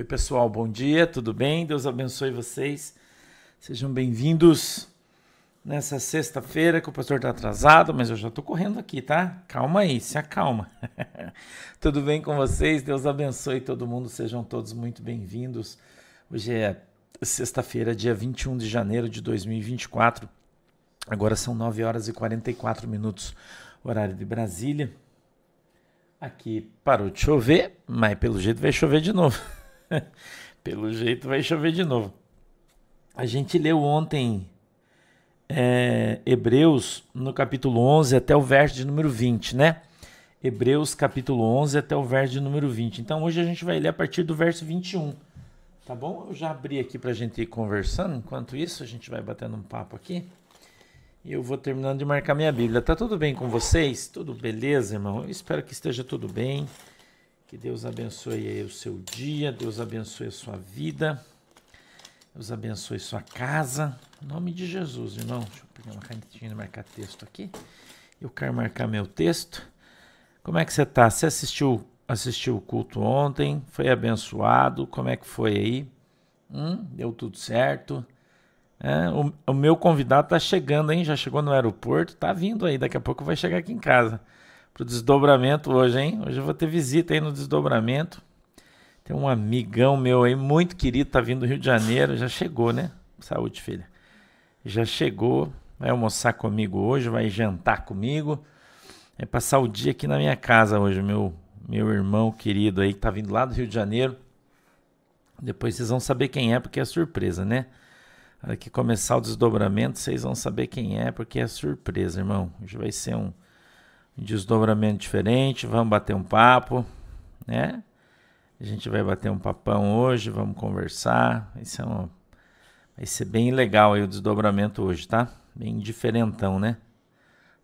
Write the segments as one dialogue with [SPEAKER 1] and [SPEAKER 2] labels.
[SPEAKER 1] Oi, pessoal, bom dia, tudo bem? Deus abençoe vocês. Sejam bem-vindos nessa sexta-feira que o pastor está atrasado, mas eu já estou correndo aqui, tá? Calma aí, se acalma. tudo bem com vocês? Deus abençoe todo mundo, sejam todos muito bem-vindos. Hoje é sexta-feira, dia 21 de janeiro de 2024. Agora são 9 horas e 44 minutos, horário de Brasília. Aqui parou de chover, mas pelo jeito vai chover de novo. Pelo jeito vai chover de novo. A gente leu ontem é, Hebreus no capítulo 11 até o verso de número 20, né? Hebreus capítulo 11 até o verso de número 20. Então hoje a gente vai ler a partir do verso 21. Tá bom? Eu já abri aqui para a gente ir conversando. Enquanto isso, a gente vai batendo um papo aqui. E eu vou terminando de marcar minha Bíblia. Tá tudo bem com vocês? Tudo beleza, irmão? Eu espero que esteja tudo bem. Que Deus abençoe o seu dia, Deus abençoe a sua vida, Deus abençoe sua casa. Em nome de Jesus, irmão. Deixa eu pegar uma canetinha e marcar texto aqui. Eu quero marcar meu texto. Como é que você está? Você assistiu, assistiu o culto ontem? Foi abençoado? Como é que foi aí? Hum, deu tudo certo? É, o, o, meu convidado está chegando, hein? Já chegou no aeroporto, tá vindo aí. Daqui a pouco vai chegar aqui em casa pro desdobramento hoje, hein? Hoje eu vou ter visita aí no desdobramento. Tem um amigão meu aí, muito querido, tá vindo do Rio de Janeiro, já chegou, né? Saúde, filha. Já chegou, vai almoçar comigo hoje, vai jantar comigo. É passar o dia aqui na minha casa hoje, meu meu irmão querido aí que tá vindo lá do Rio de Janeiro. Depois vocês vão saber quem é, porque é surpresa, né? Na hora que começar o desdobramento, vocês vão saber quem é, porque é surpresa, irmão. Hoje vai ser um, desdobramento diferente, vamos bater um papo, né? A gente vai bater um papão hoje, vamos conversar. Isso é uma, vai ser bem legal aí o desdobramento hoje, tá? Bem diferentão, né?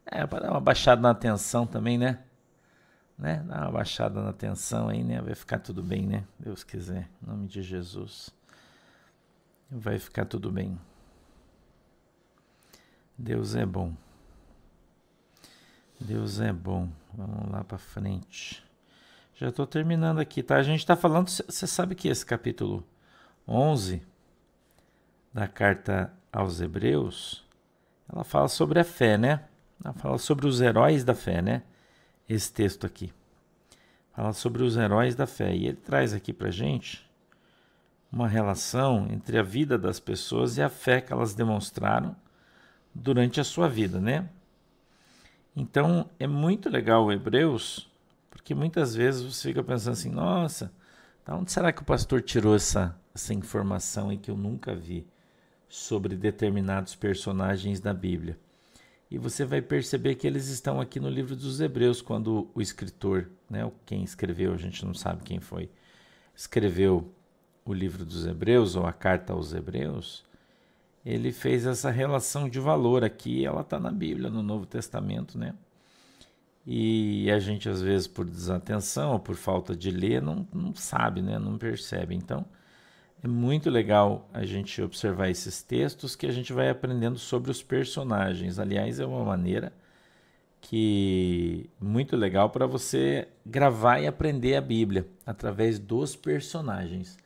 [SPEAKER 1] É, para dar uma baixada na atenção também, né? né? Dar uma baixada na atenção aí, né? Vai ficar tudo bem, né? Deus quiser. Em nome de Jesus. Vai ficar tudo bem. Deus é bom. Deus é bom. Vamos lá para frente. Já estou terminando aqui, tá? A gente está falando. Você sabe que esse capítulo 11 da carta aos Hebreus, ela fala sobre a fé, né? Ela fala sobre os heróis da fé, né? Esse texto aqui. Fala sobre os heróis da fé. E ele traz aqui para gente uma relação entre a vida das pessoas e a fé que elas demonstraram durante a sua vida, né? Então é muito legal o Hebreus, porque muitas vezes você fica pensando assim: nossa, da onde será que o pastor tirou essa, essa informação e que eu nunca vi sobre determinados personagens da Bíblia? E você vai perceber que eles estão aqui no livro dos Hebreus, quando o escritor, né, quem escreveu, a gente não sabe quem foi, escreveu o livro dos Hebreus ou a carta aos Hebreus, ele fez essa relação de valor aqui, ela está na Bíblia, no Novo Testamento, né? E a gente, às vezes, por desatenção ou por falta de ler, não, não sabe, né? não percebe. Então, é muito legal a gente observar esses textos que a gente vai aprendendo sobre os personagens. Aliás, é uma maneira que muito legal para você gravar e aprender a Bíblia através dos personagens.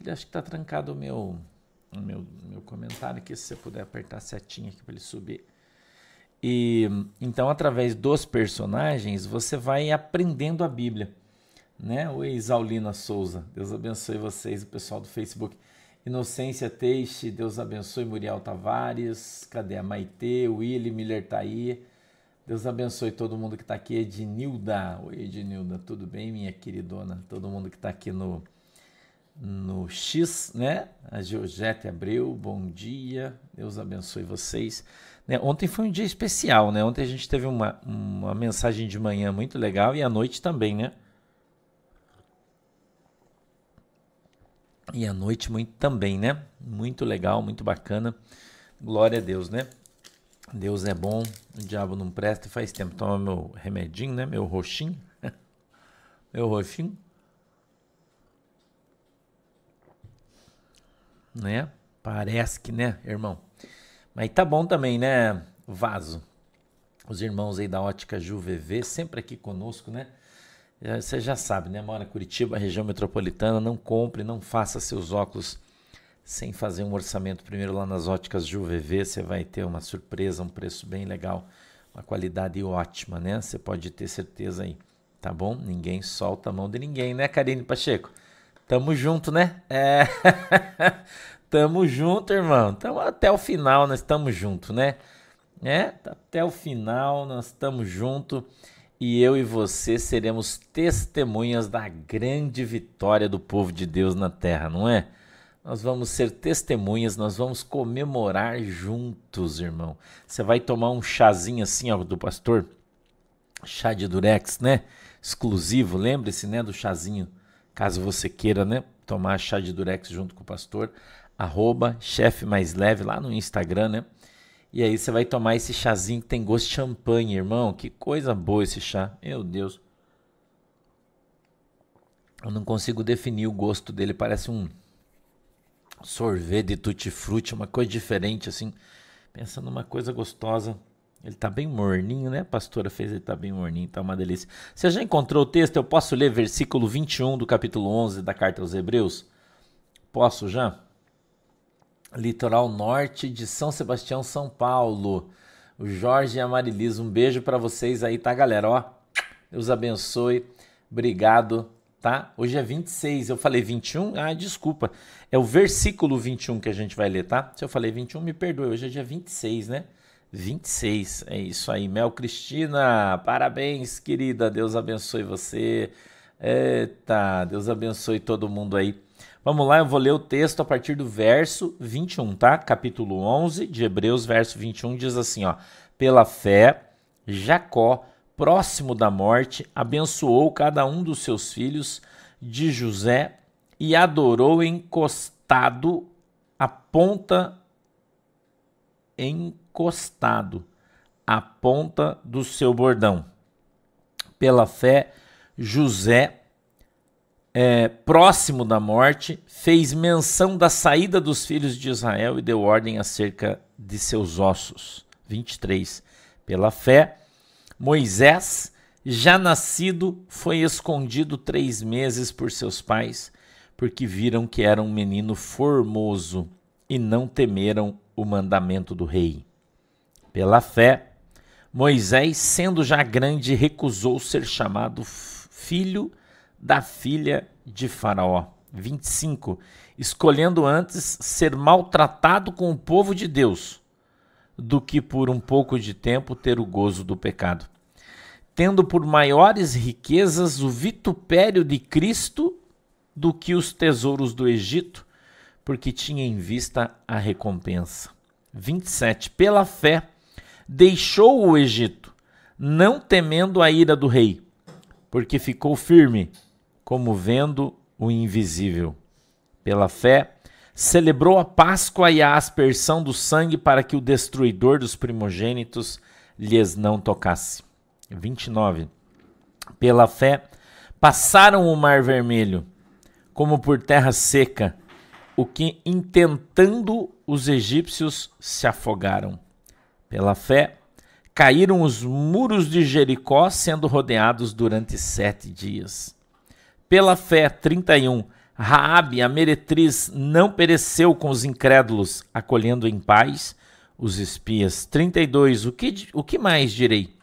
[SPEAKER 1] Ele acho que está trancado o meu no meu, meu comentário aqui, se você puder apertar a setinha aqui para ele subir. E então, através dos personagens, você vai aprendendo a Bíblia. Né? Oi, Isaulina Souza, Deus abençoe vocês, o pessoal do Facebook. Inocência Teixe, Deus abençoe Muriel Tavares, cadê a Maitê, Willy Miller tá aí. Deus abençoe todo mundo que está aqui. Ednilda, oi Ednilda, tudo bem, minha queridona? Todo mundo que está aqui no, no X, né? A Georgette Abreu, bom dia, Deus abençoe vocês. Né? Ontem foi um dia especial, né? Ontem a gente teve uma, uma mensagem de manhã muito legal e à noite também, né? E à noite muito também, né? Muito legal, muito bacana. Glória a Deus, né? Deus é bom, o diabo não presta faz tempo. Toma meu remedinho, né? Meu roxinho. meu roxinho. Né? Parece que, né, irmão? Mas tá bom também, né, Vaso? Os irmãos aí da Ótica Ju VV, sempre aqui conosco, né? Você já sabe, né? Mora em Curitiba, região metropolitana, não compre, não faça seus óculos sem fazer um orçamento primeiro lá nas óticas JuVV, você vai ter uma surpresa, um preço bem legal, uma qualidade ótima, né? Você pode ter certeza aí, tá bom? Ninguém solta a mão de ninguém, né, Karine Pacheco? Tamo junto, né? É. tamo junto, irmão. Tamo até o final, nós estamos junto, né? É, até o final nós estamos junto e eu e você seremos testemunhas da grande vitória do povo de Deus na terra, não é? Nós vamos ser testemunhas, nós vamos comemorar juntos, irmão. Você vai tomar um chazinho assim, ó, do pastor, chá de durex, né? Exclusivo, lembre-se, né, do chazinho, caso você queira, né, tomar chá de durex junto com o pastor, arroba chefe mais leve lá no Instagram, né? E aí você vai tomar esse chazinho que tem gosto de champanhe, irmão. Que coisa boa esse chá. Meu Deus. Eu não consigo definir o gosto dele, parece um sorvete de tutti-frutti, uma coisa diferente assim. Pensa numa coisa gostosa. Ele tá bem morninho, né? A pastora fez ele tá bem morninho, tá uma delícia. Você já encontrou o texto? Eu posso ler versículo 21 do capítulo 11 da carta aos Hebreus? Posso já? Litoral norte de São Sebastião, São Paulo. O Jorge e a Marilisa, um beijo para vocês aí, tá, galera? Ó, Deus abençoe. Obrigado tá? Hoje é 26, eu falei 21, ah, desculpa. É o versículo 21 que a gente vai ler, tá? Se eu falei 21, me perdoe, hoje é dia 26, né? 26, é isso aí. Mel Cristina, parabéns, querida. Deus abençoe você. Eita, Deus abençoe todo mundo aí. Vamos lá, eu vou ler o texto a partir do verso 21, tá? Capítulo 11 de Hebreus, verso 21 diz assim, ó: Pela fé, Jacó próximo da morte, abençoou cada um dos seus filhos de José e adorou encostado a ponta encostado a ponta do seu bordão. Pela fé, José, é, próximo da morte, fez menção da saída dos filhos de Israel e deu ordem acerca de seus ossos. 23. Pela fé, Moisés, já nascido, foi escondido três meses por seus pais, porque viram que era um menino formoso e não temeram o mandamento do rei. Pela fé, Moisés, sendo já grande, recusou ser chamado filho da filha de Faraó. 25. Escolhendo antes ser maltratado com o povo de Deus do que por um pouco de tempo ter o gozo do pecado. Tendo por maiores riquezas o vitupério de Cristo do que os tesouros do Egito, porque tinha em vista a recompensa. 27. Pela fé, deixou o Egito, não temendo a ira do rei, porque ficou firme, como vendo o invisível. Pela fé, celebrou a Páscoa e a aspersão do sangue para que o destruidor dos primogênitos lhes não tocasse. 29. Pela fé, passaram o mar vermelho, como por terra seca, o que, intentando os egípcios, se afogaram. Pela fé, caíram os muros de Jericó, sendo rodeados durante sete dias. Pela fé, 31 Raabe, a meretriz, não pereceu com os incrédulos, acolhendo em paz os espias. 32. O que, o que mais direi?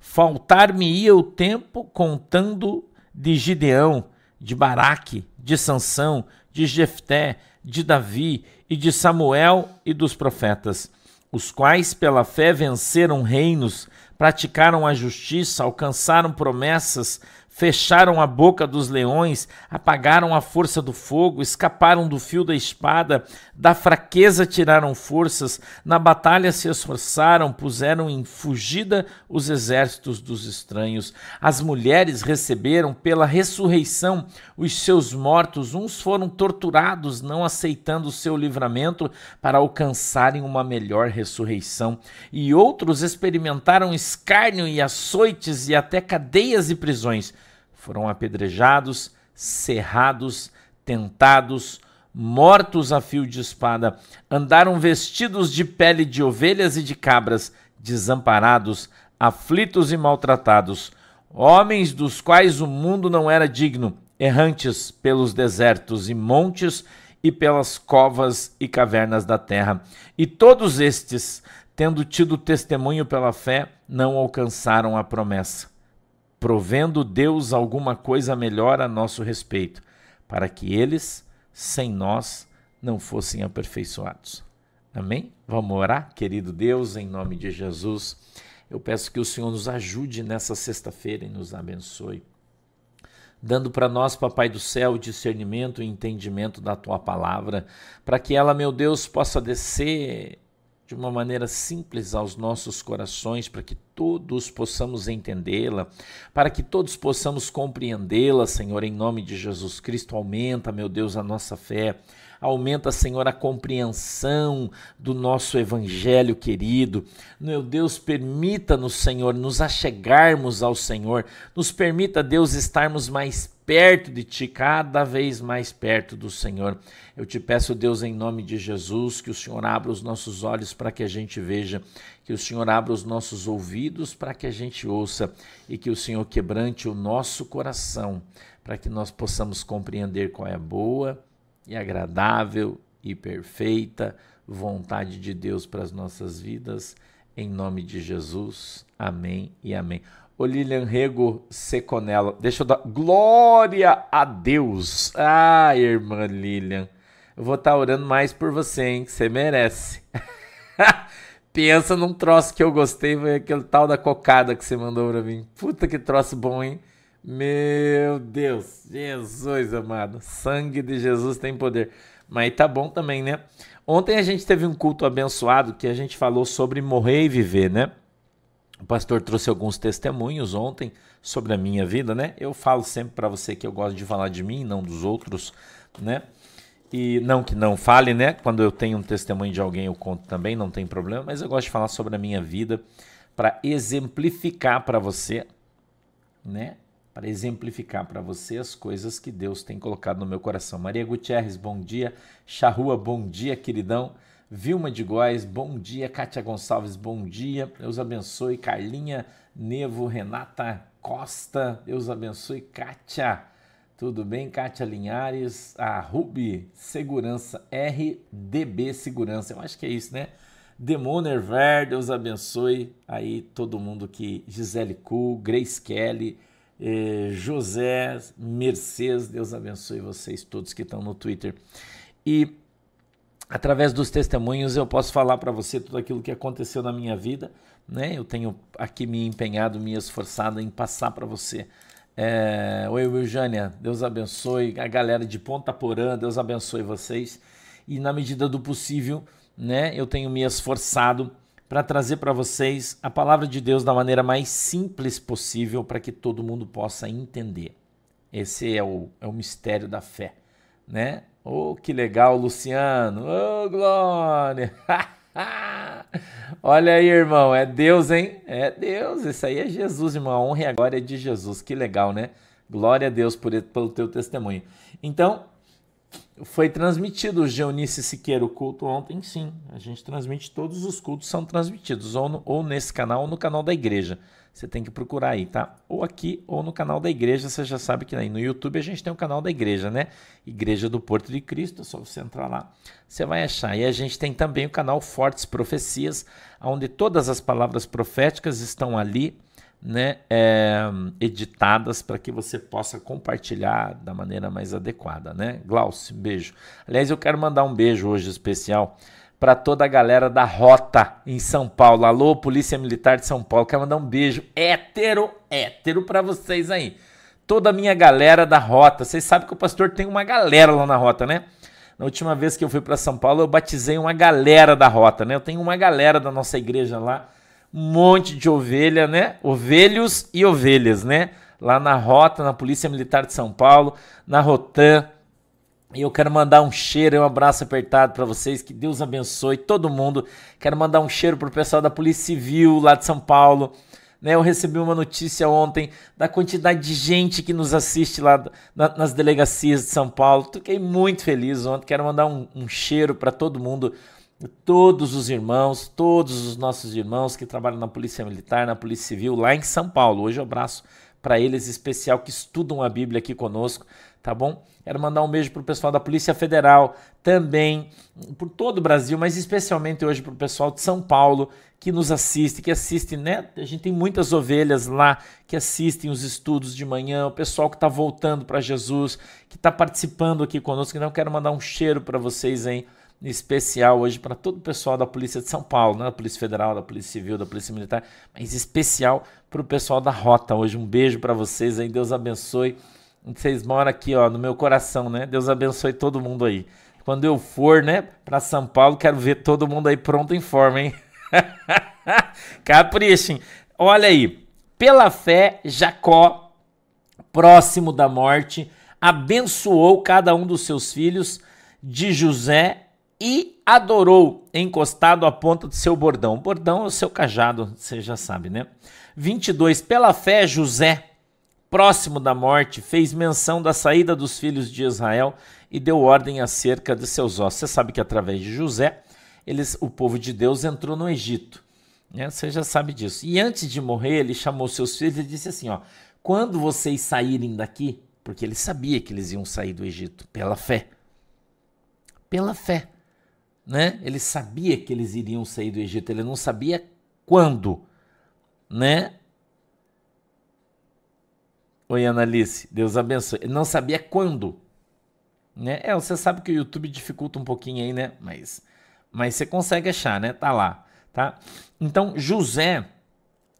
[SPEAKER 1] Faltar-me-ia o tempo contando de Gideão, de Baraque, de Sansão, de Jefté, de Davi e de Samuel e dos profetas, os quais pela fé venceram reinos, praticaram a justiça, alcançaram promessas, fecharam a boca dos leões, apagaram a força do fogo, escaparam do fio da espada, da fraqueza tiraram forças, na batalha se esforçaram, puseram em fugida os exércitos dos estranhos. As mulheres receberam pela ressurreição os seus mortos, uns foram torturados, não aceitando o seu livramento para alcançarem uma melhor ressurreição, e outros experimentaram escárnio e açoites e até cadeias e prisões foram apedrejados, cerrados, tentados, mortos a fio de espada, andaram vestidos de pele de ovelhas e de cabras, desamparados, aflitos e maltratados. homens dos quais o mundo não era digno, errantes pelos desertos e montes e pelas covas e cavernas da terra. E todos estes, tendo tido testemunho pela fé, não alcançaram a promessa, provendo Deus alguma coisa melhor a nosso respeito, para que eles, sem nós, não fossem aperfeiçoados. Amém? Vamos orar, querido Deus, em nome de Jesus. Eu peço que o Senhor nos ajude nessa sexta-feira e nos abençoe dando para nós, Papai do céu, discernimento e entendimento da tua palavra, para que ela, meu Deus, possa descer de uma maneira simples aos nossos corações, para que todos possamos entendê-la, para que todos possamos compreendê-la, Senhor, em nome de Jesus Cristo. Aumenta, meu Deus, a nossa fé. Aumenta, Senhor, a compreensão do nosso evangelho querido. Meu Deus, permita-nos, Senhor, nos achegarmos ao Senhor. Nos permita, Deus, estarmos mais perto de Ti, cada vez mais perto do Senhor. Eu te peço, Deus, em nome de Jesus, que o Senhor abra os nossos olhos para que a gente veja, que o Senhor abra os nossos ouvidos para que a gente ouça e que o Senhor quebrante o nosso coração para que nós possamos compreender qual é a boa e agradável e perfeita vontade de Deus para as nossas vidas. Em nome de Jesus. Amém e amém. Ô Lilian Rego Seconella, deixa eu dar. Glória a Deus! Ah, irmã Lilian, eu vou estar tá orando mais por você, hein? Você merece. Pensa num troço que eu gostei, foi aquele tal da cocada que você mandou pra mim. Puta que troço bom, hein? Meu Deus, Jesus amado, sangue de Jesus tem poder. Mas tá bom também, né? Ontem a gente teve um culto abençoado que a gente falou sobre morrer e viver, né? O pastor trouxe alguns testemunhos ontem sobre a minha vida, né? Eu falo sempre para você que eu gosto de falar de mim, não dos outros, né? E não que não fale, né? Quando eu tenho um testemunho de alguém, eu conto também, não tem problema, mas eu gosto de falar sobre a minha vida para exemplificar para você, né? Para exemplificar para você as coisas que Deus tem colocado no meu coração. Maria Gutierrez, bom dia. Charrua, bom dia, queridão. Vilma de Góes, bom dia. Kátia Gonçalves, bom dia. Deus abençoe. Carlinha Nevo, Renata Costa, Deus abençoe. Kátia, tudo bem? Kátia Linhares, a Ruby Segurança, RDB Segurança, eu acho que é isso, né? Demoner Ver, Deus abençoe aí todo mundo que Gisele Cu, Grace Kelly, José, Mercedes, Deus abençoe vocês todos que estão no Twitter. E através dos testemunhos eu posso falar para você tudo aquilo que aconteceu na minha vida, né? Eu tenho aqui me empenhado, me esforçado em passar para você. É, Oi, Eugênia, Deus abençoe a galera de Ponta Porã, Deus abençoe vocês. E na medida do possível, né, eu tenho me esforçado para trazer para vocês a palavra de Deus da maneira mais simples possível para que todo mundo possa entender. Esse é o, é o mistério da fé, né? Oh, que legal, Luciano! Oh, glória! Olha aí, irmão, é Deus, hein? É Deus, isso aí é Jesus, irmão. A honra e a glória é de Jesus. Que legal, né? Glória a Deus por, pelo teu testemunho. Então, foi transmitido o Geonice Siqueira o culto ontem, sim. A gente transmite, todos os cultos são transmitidos, ou, no, ou nesse canal ou no canal da igreja. Você tem que procurar aí, tá? Ou aqui ou no canal da igreja. Você já sabe que aí no YouTube a gente tem o canal da igreja, né? Igreja do Porto de Cristo. É só você entrar lá, você vai achar. E a gente tem também o canal Fortes Profecias, onde todas as palavras proféticas estão ali né, é, editadas para que você possa compartilhar da maneira mais adequada, né? Glaucio, beijo. Aliás, eu quero mandar um beijo hoje especial para toda a galera da Rota em São Paulo. Alô, Polícia Militar de São Paulo. Quero mandar um beijo hétero, hétero para vocês aí. Toda a minha galera da Rota. Vocês sabem que o pastor tem uma galera lá na Rota, né? Na última vez que eu fui para São Paulo, eu batizei uma galera da Rota, né? Eu tenho uma galera da nossa igreja lá um monte de ovelha, né? Ovelhos e ovelhas, né? Lá na Rota, na Polícia Militar de São Paulo, na Rotan. E eu quero mandar um cheiro, um abraço apertado para vocês, que Deus abençoe todo mundo. Quero mandar um cheiro pro pessoal da Polícia Civil lá de São Paulo. Né, eu recebi uma notícia ontem da quantidade de gente que nos assiste lá na, nas delegacias de São Paulo. Fiquei muito feliz ontem. Quero mandar um, um cheiro para todo mundo todos os irmãos, todos os nossos irmãos que trabalham na Polícia Militar, na Polícia Civil, lá em São Paulo. Hoje eu abraço para eles especial que estudam a Bíblia aqui conosco, tá bom? Quero mandar um beijo para o pessoal da Polícia Federal, também por todo o Brasil, mas especialmente hoje para o pessoal de São Paulo que nos assiste, que assiste, né? A gente tem muitas ovelhas lá que assistem os estudos de manhã, o pessoal que está voltando para Jesus, que está participando aqui conosco. Então, quero mandar um cheiro para vocês aí, especial hoje para todo o pessoal da Polícia de São Paulo, né? da Polícia Federal, da Polícia Civil, da Polícia Militar, mas especial para o pessoal da Rota hoje. Um beijo para vocês aí, Deus abençoe. Vocês moram aqui, ó, no meu coração, né? Deus abençoe todo mundo aí. Quando eu for, né, para São Paulo, quero ver todo mundo aí pronto em forma, hein? Caprichem. Olha aí. Pela fé, Jacó, próximo da morte, abençoou cada um dos seus filhos de José e adorou, encostado à ponta do seu bordão. Bordão é o seu cajado, você já sabe, né? 22. Pela fé, José próximo da morte, fez menção da saída dos filhos de Israel e deu ordem acerca de seus ossos. Você sabe que através de José, eles, o povo de Deus entrou no Egito. Né? Você já sabe disso. E antes de morrer, ele chamou seus filhos e disse assim: ó, quando vocês saírem daqui, porque ele sabia que eles iam sair do Egito pela fé. Pela fé. Né? Ele sabia que eles iriam sair do Egito, ele não sabia quando, né? Oi, Analice, Deus abençoe. Ele não sabia quando. Né? É, você sabe que o YouTube dificulta um pouquinho aí, né? Mas, mas você consegue achar, né? Tá lá, tá? Então, José,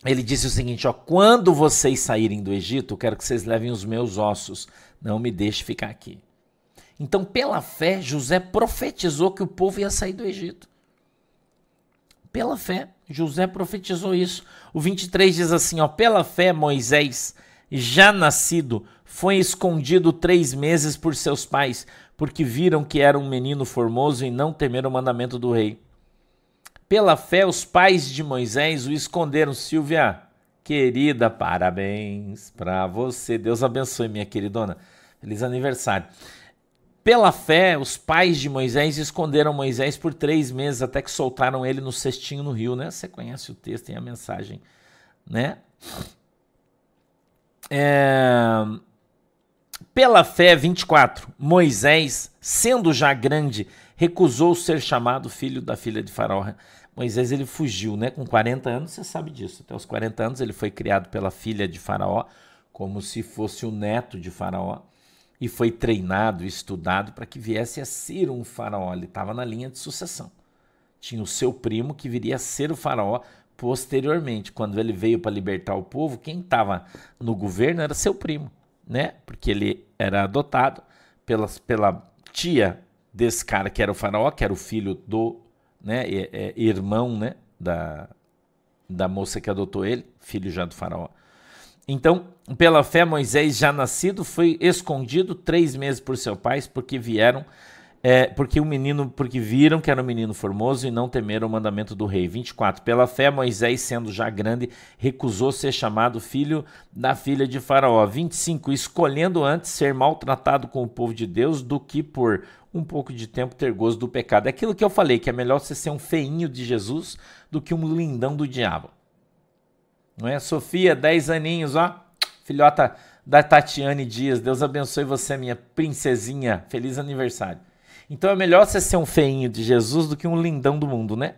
[SPEAKER 1] ele disse o seguinte, ó, quando vocês saírem do Egito, eu quero que vocês levem os meus ossos, não me deixe ficar aqui. Então, pela fé, José profetizou que o povo ia sair do Egito. Pela fé, José profetizou isso. O 23 diz assim, ó, pela fé, Moisés já nascido, foi escondido três meses por seus pais, porque viram que era um menino formoso e não temeram o mandamento do rei. Pela fé, os pais de Moisés o esconderam. Silvia, querida, parabéns para você. Deus abençoe, minha queridona. Feliz aniversário. Pela fé, os pais de Moisés esconderam Moisés por três meses até que soltaram ele no cestinho no rio, né? Você conhece o texto e a mensagem, né? É... Pela fé, 24, Moisés, sendo já grande, recusou ser chamado filho da filha de Faraó. Moisés ele fugiu, né? Com 40 anos, você sabe disso. Até os 40 anos ele foi criado pela filha de Faraó, como se fosse o neto de Faraó, e foi treinado, estudado para que viesse a ser um Faraó. Ele estava na linha de sucessão. Tinha o seu primo que viria a ser o Faraó posteriormente, quando ele veio para libertar o povo, quem estava no governo era seu primo, né? Porque ele era adotado pela, pela tia desse cara que era o faraó, que era o filho do, né, é, é, irmão, né, da, da moça que adotou ele, filho já do faraó. Então, pela fé, Moisés, já nascido, foi escondido três meses por seus pais, porque vieram é, porque o menino, porque viram que era um menino formoso e não temeram o mandamento do rei. 24. Pela fé, Moisés, sendo já grande, recusou ser chamado filho da filha de Faraó. 25. Escolhendo antes ser maltratado com o povo de Deus do que por um pouco de tempo ter gozo do pecado. É aquilo que eu falei, que é melhor você ser um feinho de Jesus do que um lindão do diabo. Não é? Sofia, 10 aninhos, ó. Filhota da Tatiane Dias. Deus abençoe você, minha princesinha. Feliz aniversário. Então é melhor você ser um feinho de Jesus do que um lindão do mundo, né?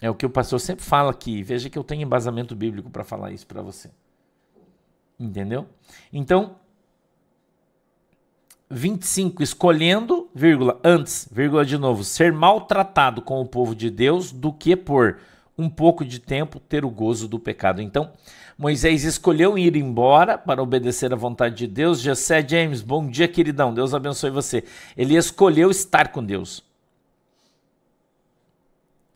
[SPEAKER 1] É o que o pastor sempre fala aqui. Veja que eu tenho embasamento bíblico para falar isso para você. Entendeu? Então, 25, escolhendo, vírgula, antes, vírgula de novo, ser maltratado com o povo de Deus do que por um pouco de tempo ter o gozo do pecado. Então, Moisés escolheu ir embora para obedecer à vontade de Deus. Jessé James, bom dia, queridão. Deus abençoe você. Ele escolheu estar com Deus.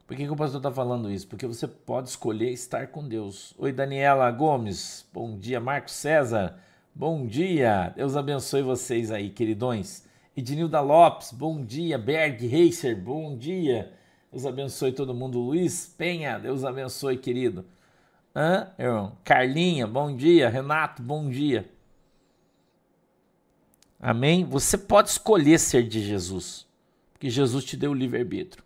[SPEAKER 1] Por que, que o pastor está falando isso? Porque você pode escolher estar com Deus. Oi, Daniela Gomes. Bom dia, Marcos César. Bom dia. Deus abençoe vocês aí, queridões. Ednilda Lopes, bom dia. Berg Racer, bom dia. Deus abençoe todo mundo. Luiz Penha, Deus abençoe, querido. Hã, irmão? Carlinha, bom dia. Renato, bom dia. Amém? Você pode escolher ser de Jesus, porque Jesus te deu o livre-arbítrio.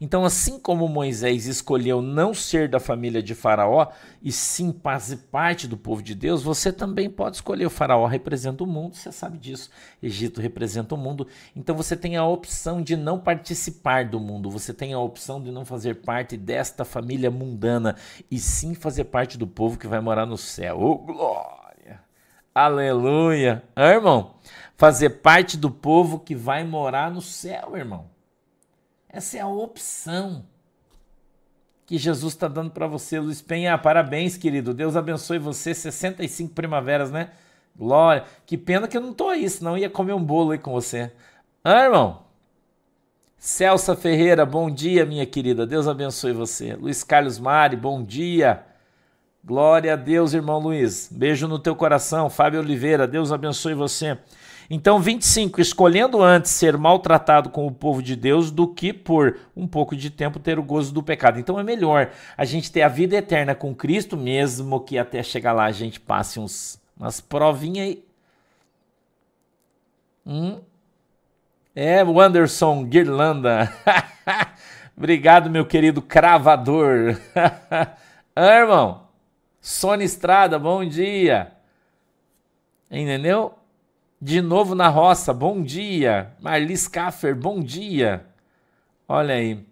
[SPEAKER 1] Então, assim como Moisés escolheu não ser da família de Faraó e sim fazer parte do povo de Deus, você também pode escolher. O Faraó representa o mundo, você sabe disso. Egito representa o mundo. Então, você tem a opção de não participar do mundo, você tem a opção de não fazer parte desta família mundana e sim fazer parte do povo que vai morar no céu. Oh, glória! Aleluia! Ah, irmão, fazer parte do povo que vai morar no céu, irmão. Essa é a opção que Jesus está dando para você, Luiz Penha. Parabéns, querido. Deus abençoe você. 65 primaveras, né? Glória. Que pena que eu não tô aí, senão ia comer um bolo aí com você. Ah, irmão? Celsa Ferreira, bom dia, minha querida. Deus abençoe você. Luiz Carlos Mari, bom dia. Glória a Deus, irmão Luiz. Beijo no teu coração. Fábio Oliveira, Deus abençoe você. Então, 25, escolhendo antes ser maltratado com o povo de Deus do que por um pouco de tempo ter o gozo do pecado. Então é melhor a gente ter a vida eterna com Cristo, mesmo que até chegar lá a gente passe uns, umas provinhas aí. Hum? É, o Anderson Guirlanda. Obrigado, meu querido cravador. ah, irmão. Sônia Estrada, bom dia. Entendeu? De novo na roça, bom dia. Marlis Caffer, bom dia. Olha aí.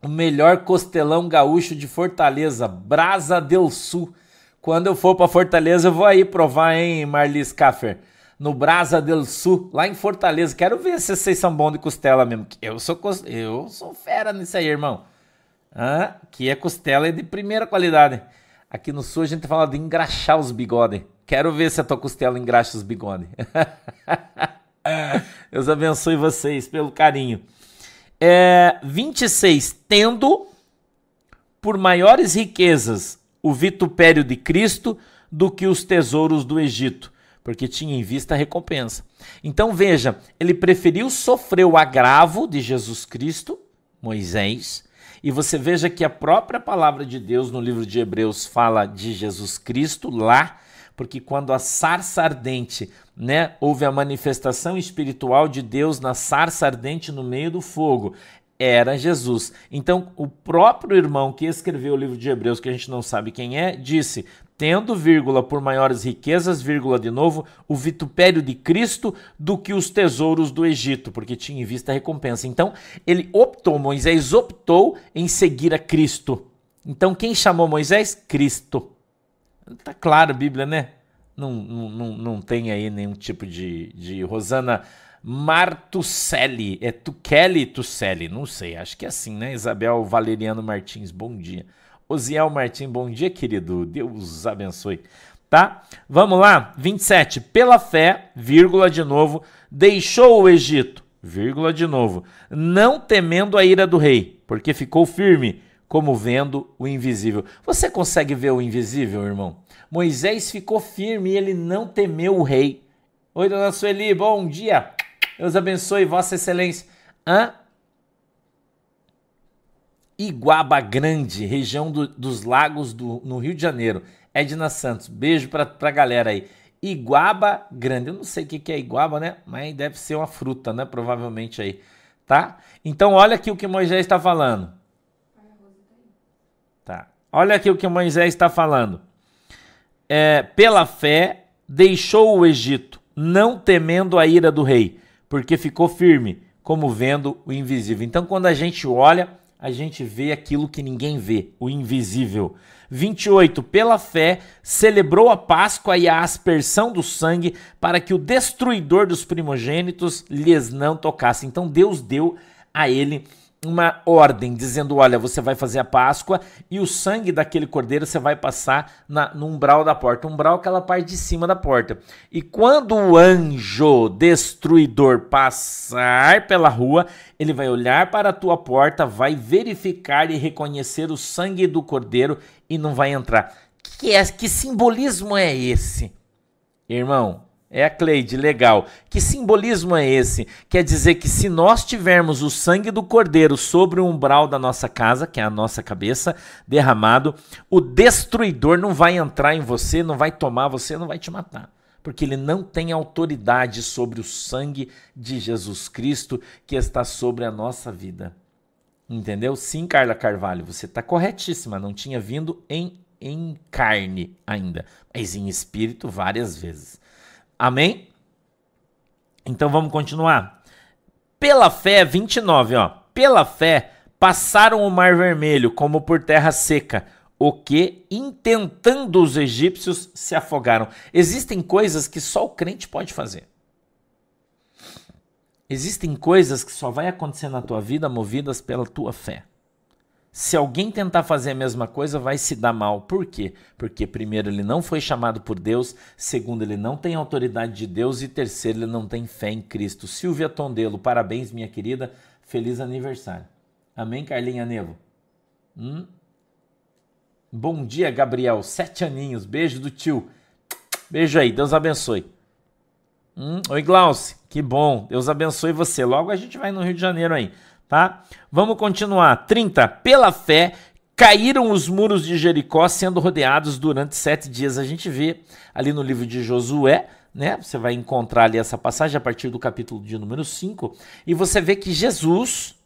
[SPEAKER 1] O melhor costelão gaúcho de Fortaleza, Brasa del Sul. Quando eu for para Fortaleza, eu vou aí provar, hein, Marlis Caffer? No Brasa del Sul, lá em Fortaleza. Quero ver se vocês são bons de costela mesmo. Eu sou, eu sou fera nisso aí, irmão. Ah, que é costela de primeira qualidade. Aqui no sul a gente fala de engraxar os bigodes. Quero ver se a tua costela engraxa os bigodes. Deus abençoe vocês pelo carinho. É, 26. Tendo por maiores riquezas o vitupério de Cristo do que os tesouros do Egito, porque tinha em vista a recompensa. Então veja, ele preferiu sofrer o agravo de Jesus Cristo, Moisés, e você veja que a própria palavra de Deus no livro de Hebreus fala de Jesus Cristo lá porque quando a sarça ardente, né, houve a manifestação espiritual de Deus na sarça ardente no meio do fogo, era Jesus. Então, o próprio irmão que escreveu o livro de Hebreus, que a gente não sabe quem é, disse: tendo, vírgula, por maiores riquezas, vírgula, de novo, o vitupério de Cristo do que os tesouros do Egito, porque tinha em vista a recompensa. Então, ele optou, Moisés optou em seguir a Cristo. Então, quem chamou Moisés? Cristo. Tá claro Bíblia, né? Não, não, não tem aí nenhum tipo de, de Rosana Martucelli. É Tukeli Tucelli, não sei, acho que é assim, né? Isabel Valeriano Martins, bom dia. Osiel Martins, bom dia, querido. Deus abençoe. Tá? Vamos lá, 27. Pela fé, vírgula de novo, deixou o Egito, vírgula de novo, não temendo a ira do rei, porque ficou firme como vendo o invisível. Você consegue ver o invisível, irmão? Moisés ficou firme e ele não temeu o rei. Oi, dona Sueli, bom dia. Deus abençoe, Vossa Excelência. Hã? Iguaba Grande, região do, dos lagos do, no Rio de Janeiro. Edna Santos, beijo pra, pra galera aí. Iguaba Grande, eu não sei o que, que é iguaba, né? Mas deve ser uma fruta, né? Provavelmente aí, tá? Então, olha aqui o que Moisés está falando. Olha aqui o que Moisés está falando. É, pela fé, deixou o Egito, não temendo a ira do rei, porque ficou firme, como vendo o invisível. Então, quando a gente olha, a gente vê aquilo que ninguém vê, o invisível. 28. Pela fé, celebrou a Páscoa e a aspersão do sangue, para que o destruidor dos primogênitos lhes não tocasse. Então, Deus deu a ele uma ordem dizendo: olha, você vai fazer a Páscoa e o sangue daquele cordeiro você vai passar na, no umbral da porta. O umbral é aquela parte de cima da porta. E quando o anjo destruidor passar pela rua, ele vai olhar para a tua porta, vai verificar e reconhecer o sangue do cordeiro e não vai entrar. Que, é, que simbolismo é esse? Irmão, é a Cleide, legal. Que simbolismo é esse? Quer dizer que se nós tivermos o sangue do cordeiro sobre o umbral da nossa casa, que é a nossa cabeça, derramado, o destruidor não vai entrar em você, não vai tomar você, não vai te matar. Porque ele não tem autoridade sobre o sangue de Jesus Cristo que está sobre a nossa vida. Entendeu? Sim, Carla Carvalho, você está corretíssima. Não tinha vindo em, em carne ainda, mas em espírito várias vezes. Amém? Então vamos continuar. Pela fé, 29, ó. Pela fé, passaram o mar vermelho como por terra seca, o que, intentando os egípcios, se afogaram. Existem coisas que só o crente pode fazer. Existem coisas que só vai acontecer na tua vida movidas pela tua fé. Se alguém tentar fazer a mesma coisa, vai se dar mal. Por quê? Porque, primeiro, ele não foi chamado por Deus, segundo, ele não tem autoridade de Deus, e terceiro, ele não tem fé em Cristo. Silvia Tondelo, parabéns, minha querida, feliz aniversário. Amém, Carlinha Nevo? Hum? Bom dia, Gabriel, sete aninhos, beijo do tio. Beijo aí, Deus abençoe. Hum? Oi, Glauce, que bom, Deus abençoe você. Logo a gente vai no Rio de Janeiro aí tá? Vamos continuar. 30. Pela fé, caíram os muros de Jericó, sendo rodeados durante sete dias. A gente vê ali no livro de Josué, né? Você vai encontrar ali essa passagem a partir do capítulo de número 5, e você vê que Jesus.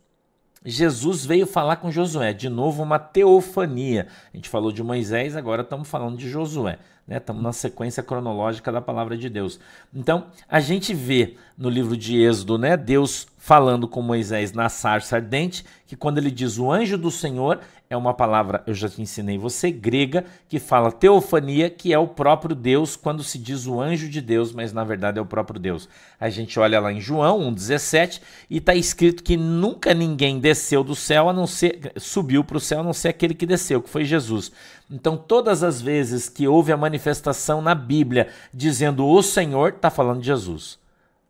[SPEAKER 1] Jesus veio falar com Josué, de novo uma teofania. A gente falou de Moisés, agora estamos falando de Josué. Né? Estamos na sequência cronológica da palavra de Deus. Então, a gente vê no livro de Êxodo, né, Deus falando com Moisés na sarça ardente, que quando ele diz o anjo do Senhor, é uma palavra, eu já te ensinei você, grega, que fala teofania, que é o próprio Deus, quando se diz o anjo de Deus, mas na verdade é o próprio Deus. A gente olha lá em João 1,17 e está escrito que nunca ninguém desceu do céu, a não ser, subiu para o céu, a não ser aquele que desceu, que foi Jesus. Então, todas as vezes que houve a manifestação na Bíblia dizendo o Senhor, está falando de Jesus.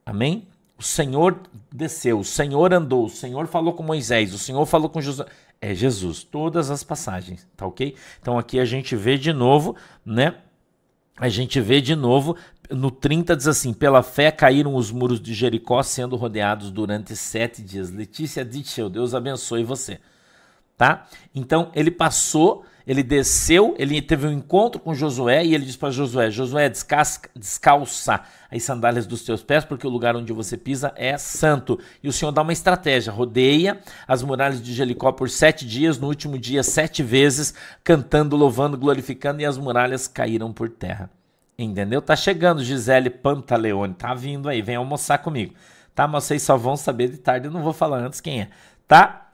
[SPEAKER 1] Amém? O Senhor desceu, o Senhor andou, o Senhor falou com Moisés, o Senhor falou com Josué. É Jesus, todas as passagens, tá ok? Então aqui a gente vê de novo, né? A gente vê de novo, no 30 diz assim: pela fé caíram os muros de Jericó, sendo rodeados durante sete dias. Letícia Ditchell, Deus abençoe você, tá? Então ele passou ele desceu, ele teve um encontro com Josué e ele disse para Josué: Josué, descasca, descalça as sandálias dos teus pés, porque o lugar onde você pisa é santo. E o Senhor dá uma estratégia: rodeia as muralhas de Jericó por sete dias, no último dia, sete vezes, cantando, louvando, glorificando, e as muralhas caíram por terra. Entendeu? Tá chegando Gisele Pantaleone, tá vindo aí, vem almoçar comigo. Tá, mas vocês só vão saber de tarde, eu não vou falar antes quem é, tá?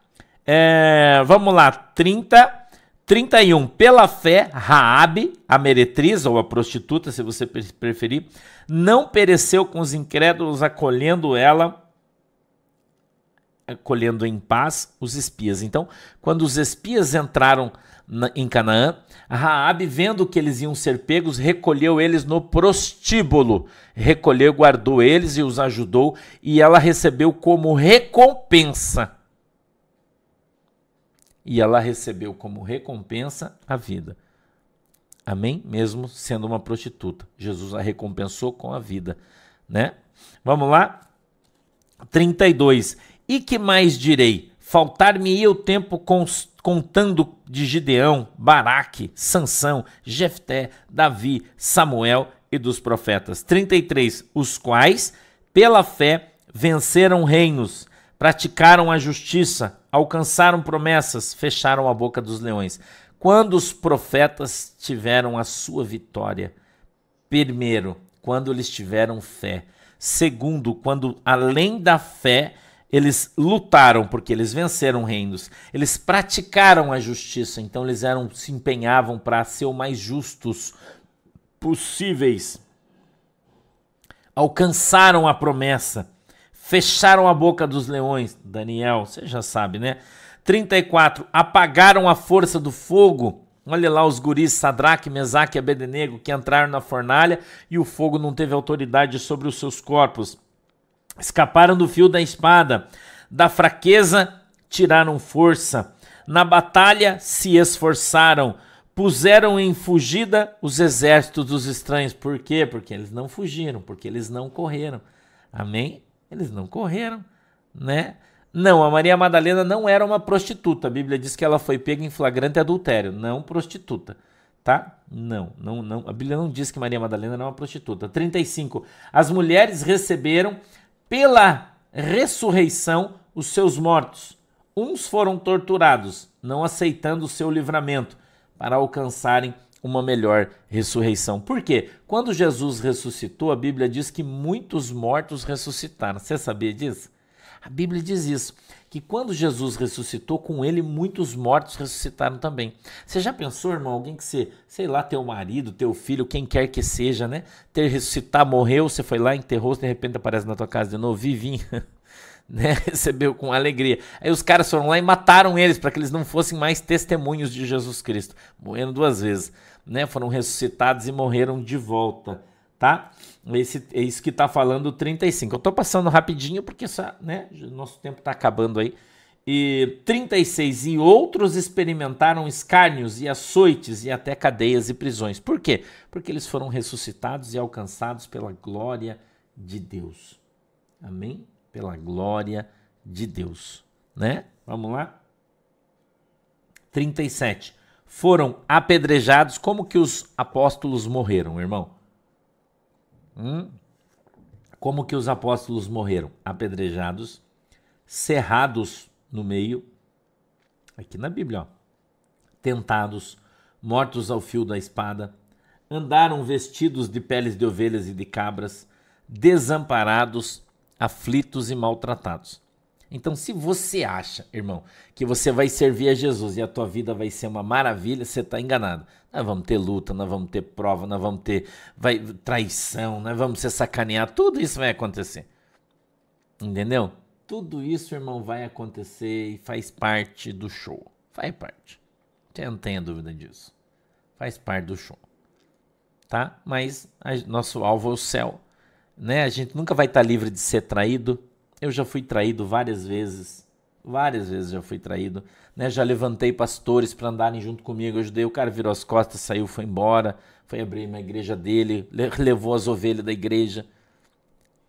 [SPEAKER 1] É, vamos lá, 30 31. Pela fé, Raabe, a meretriz ou a prostituta, se você preferir, não pereceu com os incrédulos, acolhendo ela, acolhendo em paz os espias. Então, quando os espias entraram na, em Canaã, Raabe, vendo que eles iam ser pegos, recolheu eles no prostíbulo, recolheu, guardou eles e os ajudou, e ela recebeu como recompensa e ela recebeu como recompensa a vida. Amém? Mesmo sendo uma prostituta. Jesus a recompensou com a vida, né? Vamos lá? 32. E que mais direi? Faltar-me-ia o tempo contando de Gideão, Baraque, Sansão, Jefté, Davi, Samuel e dos profetas. 33. Os quais, pela fé, venceram reinos, praticaram a justiça, alcançaram promessas, fecharam a boca dos leões. Quando os profetas tiveram a sua vitória? Primeiro, quando eles tiveram fé. Segundo, quando além da fé, eles lutaram porque eles venceram reinos. Eles praticaram a justiça, então eles eram se empenhavam para ser o mais justos possíveis. Alcançaram a promessa fecharam a boca dos leões. Daniel, você já sabe, né? 34. Apagaram a força do fogo. Olha lá os guris Sadraque, Mesaque e Abednego que entraram na fornalha e o fogo não teve autoridade sobre os seus corpos. Escaparam do fio da espada. Da fraqueza tiraram força. Na batalha se esforçaram. Puseram em fugida os exércitos dos estranhos. Por quê? Porque eles não fugiram, porque eles não correram. Amém? Eles não correram, né? Não, a Maria Madalena não era uma prostituta. A Bíblia diz que ela foi pega em flagrante adultério, não prostituta, tá? Não, não, não. A Bíblia não diz que Maria Madalena era uma prostituta. 35. As mulheres receberam pela ressurreição os seus mortos, uns foram torturados, não aceitando o seu livramento, para alcançarem uma melhor ressurreição. Por quê? Quando Jesus ressuscitou, a Bíblia diz que muitos mortos ressuscitaram. Você sabia disso? A Bíblia diz isso, que quando Jesus ressuscitou, com ele muitos mortos ressuscitaram também. Você já pensou, irmão, alguém que você, sei lá, teu marido, teu filho, quem quer que seja, né? Ter ressuscitado, morreu, você foi lá, enterrou, de repente aparece na tua casa de novo, vivinho. Né, recebeu com alegria. Aí os caras foram lá e mataram eles para que eles não fossem mais testemunhos de Jesus Cristo, morrendo duas vezes né, foram ressuscitados e morreram de volta, tá? Esse, é isso que está falando 35. Eu estou passando rapidinho porque essa, né, nosso tempo está acabando aí. E 36. E outros experimentaram escárnios e açoites e até cadeias e prisões. Por quê? Porque eles foram ressuscitados e alcançados pela glória de Deus. Amém? Pela glória de Deus. Né? Vamos lá? 37 foram apedrejados, como que os apóstolos morreram, irmão? Hum? Como que os apóstolos morreram? Apedrejados, cerrados no meio, aqui na Bíblia, ó, tentados, mortos ao fio da espada, andaram vestidos de peles de ovelhas e de cabras, desamparados, aflitos e maltratados. Então, se você acha, irmão, que você vai servir a Jesus e a tua vida vai ser uma maravilha, você está enganado. Nós vamos ter luta, nós vamos ter prova, nós vamos ter vai, traição, nós vamos ser sacaneados, tudo isso vai acontecer. Entendeu? Tudo isso, irmão, vai acontecer e faz parte do show. Faz parte. Você não tenha dúvida disso. Faz parte do show. Tá? Mas a, nosso alvo é o céu. Né? A gente nunca vai estar tá livre de ser traído eu já fui traído várias vezes. Várias vezes já fui traído. Né? Já levantei pastores para andarem junto comigo. Eu ajudei, o cara virou as costas, saiu, foi embora. Foi abrir uma igreja dele, levou as ovelhas da igreja.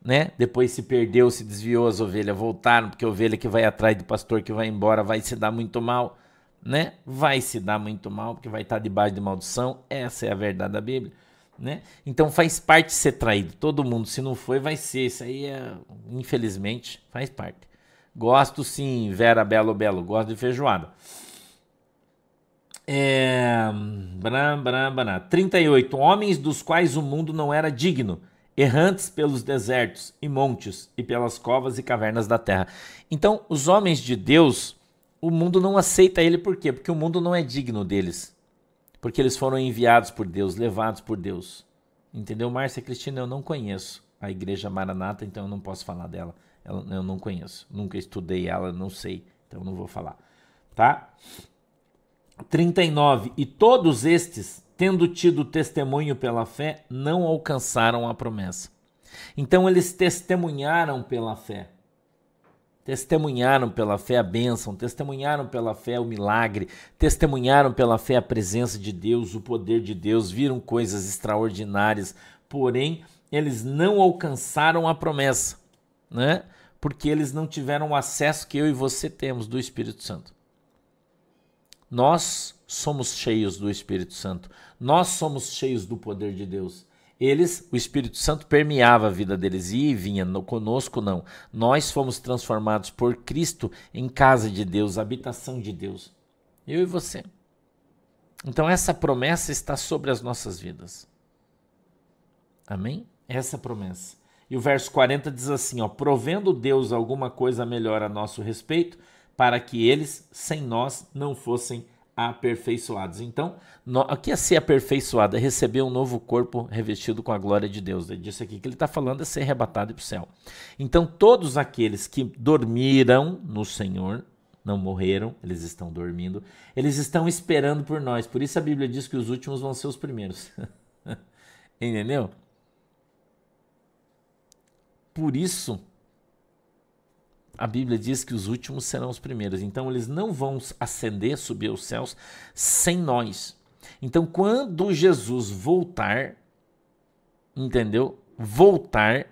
[SPEAKER 1] Né? Depois se perdeu, se desviou, as ovelhas voltaram, porque a ovelha que vai atrás do pastor que vai embora vai se dar muito mal. Né? Vai se dar muito mal, porque vai estar debaixo de maldição. Essa é a verdade da Bíblia né? Então faz parte ser traído. Todo mundo, se não foi, vai ser. Isso aí é, infelizmente, faz parte. Gosto sim, Vera Belo Belo, gosto de feijoada. É, bram, bram, bram. 38. Homens dos quais o mundo não era digno, errantes pelos desertos e montes e pelas covas e cavernas da terra. Então, os homens de Deus, o mundo não aceita ele por quê? Porque o mundo não é digno deles porque eles foram enviados por Deus, levados por Deus. Entendeu? Márcia Cristina, eu não conheço a Igreja Maranata, então eu não posso falar dela. Eu não conheço, nunca estudei ela, não sei, então não vou falar. Tá? 39. E todos estes, tendo tido testemunho pela fé, não alcançaram a promessa. Então eles testemunharam pela fé testemunharam pela fé a bênção, testemunharam pela fé o milagre, testemunharam pela fé a presença de Deus, o poder de Deus, viram coisas extraordinárias, porém eles não alcançaram a promessa, né? Porque eles não tiveram o acesso que eu e você temos do Espírito Santo. Nós somos cheios do Espírito Santo. Nós somos cheios do poder de Deus. Eles, o Espírito Santo permeava a vida deles e vinha, no, conosco não. Nós fomos transformados por Cristo em casa de Deus, habitação de Deus. Eu e você. Então essa promessa está sobre as nossas vidas. Amém? Essa promessa. E o verso 40 diz assim: ó, provendo Deus alguma coisa melhor a nosso respeito, para que eles, sem nós, não fossem aperfeiçoados. Então, no, o que é ser aperfeiçoado? É receber um novo corpo revestido com a glória de Deus. É disso aqui que ele está falando, é ser arrebatado para o céu. Então, todos aqueles que dormiram no Senhor, não morreram, eles estão dormindo, eles estão esperando por nós. Por isso a Bíblia diz que os últimos vão ser os primeiros. Entendeu? Por isso a Bíblia diz que os últimos serão os primeiros. Então eles não vão ascender, subir aos céus sem nós. Então quando Jesus voltar, entendeu? Voltar,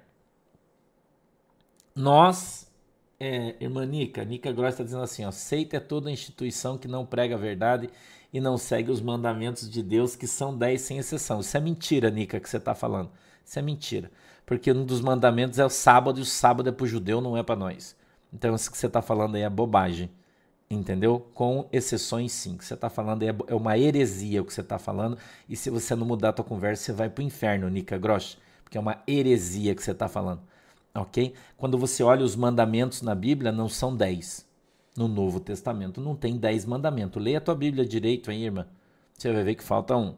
[SPEAKER 1] nós, é, irmã Nica, Nica Gross está dizendo assim: ó, é toda instituição que não prega a verdade e não segue os mandamentos de Deus, que são dez sem exceção. Isso é mentira, Nica, que você está falando. Isso é mentira. Porque um dos mandamentos é o sábado, e o sábado é para o judeu, não é para nós. Então isso que você está falando aí é bobagem. Entendeu? Com exceções, sim. O que você está falando é, é uma heresia o que você está falando. E se você não mudar a tua conversa, você vai para o inferno, Nica Grosch. Porque é uma heresia que você está falando. Ok? Quando você olha os mandamentos na Bíblia, não são dez. No Novo Testamento não tem dez mandamentos. Leia a tua Bíblia direito, hein, irmã? Você vai ver que falta um.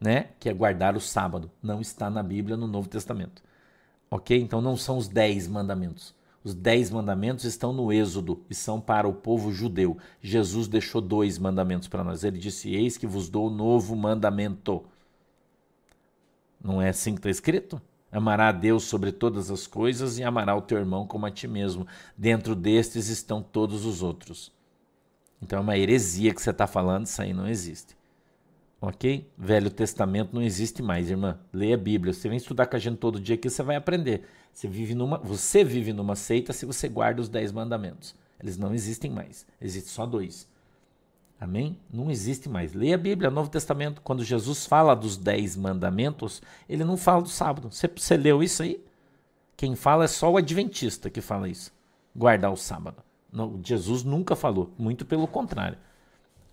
[SPEAKER 1] Né? Que é guardar o sábado. Não está na Bíblia no Novo Testamento. Ok? Então não são os dez mandamentos. Os dez mandamentos estão no Êxodo e são para o povo judeu. Jesus deixou dois mandamentos para nós. Ele disse: Eis que vos dou novo mandamento. Não é assim que está escrito? Amará a Deus sobre todas as coisas e amará o teu irmão como a ti mesmo. Dentro destes estão todos os outros. Então é uma heresia que você está falando, isso aí não existe. Ok? Velho Testamento não existe mais, irmã. Leia a Bíblia. Você vem estudar com a gente todo dia aqui, você vai aprender. Você vive numa, você vive numa seita se você guarda os dez mandamentos. Eles não existem mais. Existem só dois. Amém? Não existe mais. Leia a Bíblia, Novo Testamento. Quando Jesus fala dos dez mandamentos, ele não fala do sábado. Você, você leu isso aí? Quem fala é só o adventista que fala isso. Guardar o sábado. Não, Jesus nunca falou. Muito pelo contrário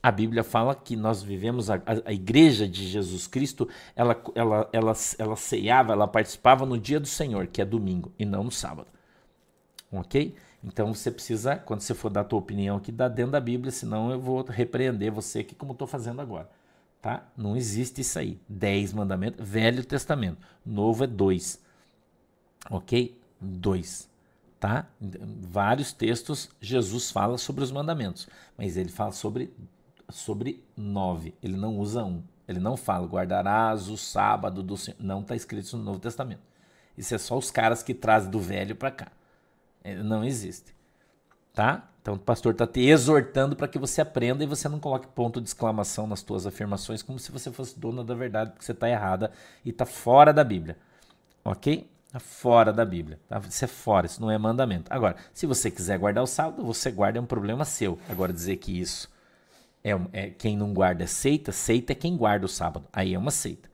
[SPEAKER 1] a Bíblia fala que nós vivemos, a, a, igreja de Jesus Cristo, ela, ela, ela, ela ceava, ela participava no dia do Senhor, que é domingo, e não no sábado. Ok? Então você precisa, quando você for dar a tua opinião aqui, dar dentro da Bíblia, senão eu vou repreender você aqui como estou fazendo agora. Tá? Não existe isso aí. Dez mandamentos, Velho Testamento. Novo é dois. Ok? Dois. Tá? Vários textos Jesus fala sobre os mandamentos, mas ele fala sobre sobre nove. Ele não usa um. Ele não fala guardarás o sábado do Senhor. Não está escrito isso no Novo Testamento. Isso é só os caras que trazem do velho para cá. Ele não existe. Tá? Então o pastor está te exortando para que você aprenda e você não coloque ponto de exclamação nas tuas afirmações como se você fosse dona da verdade, porque você está errada e está fora da Bíblia. Ok? Está fora da Bíblia. Tá? Isso é fora, isso não é mandamento. Agora, se você quiser guardar o sábado, você guarda, é um problema seu. Agora, dizer que isso é, é, quem não guarda é seita, seita é quem guarda o sábado. Aí é uma seita.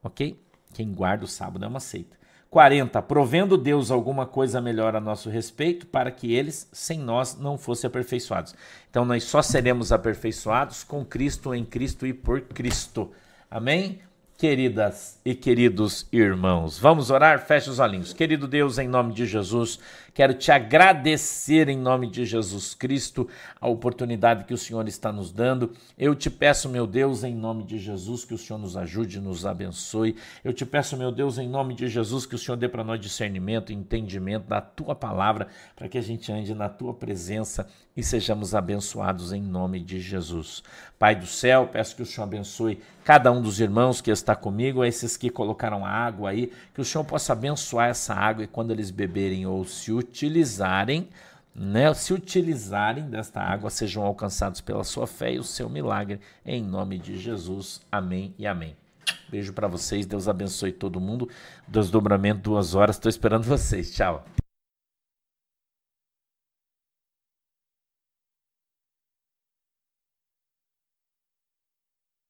[SPEAKER 1] Ok? Quem guarda o sábado é uma seita. 40. Provendo Deus alguma coisa melhor a nosso respeito, para que eles, sem nós, não fossem aperfeiçoados. Então, nós só seremos aperfeiçoados com Cristo, em Cristo e por Cristo. Amém? Queridas e queridos irmãos, vamos orar? Feche os olhinhos. Querido Deus, em nome de Jesus, quero te agradecer em nome de Jesus Cristo a oportunidade que o Senhor está nos dando. Eu te peço, meu Deus, em nome de Jesus, que o Senhor nos ajude, nos abençoe. Eu te peço, meu Deus, em nome de Jesus, que o Senhor dê para nós discernimento entendimento da tua palavra, para que a gente ande na tua presença e sejamos abençoados em nome de Jesus. Pai do céu, peço que o Senhor abençoe cada um dos irmãos que está comigo, esses que colocaram água aí, que o Senhor possa abençoar essa água e quando eles beberem ou se utilizarem, né, se utilizarem desta água, sejam alcançados pela sua fé e o seu milagre, em nome de Jesus. Amém e amém. Beijo para vocês, Deus abençoe todo mundo. Desdobramento duas horas, estou esperando vocês. Tchau.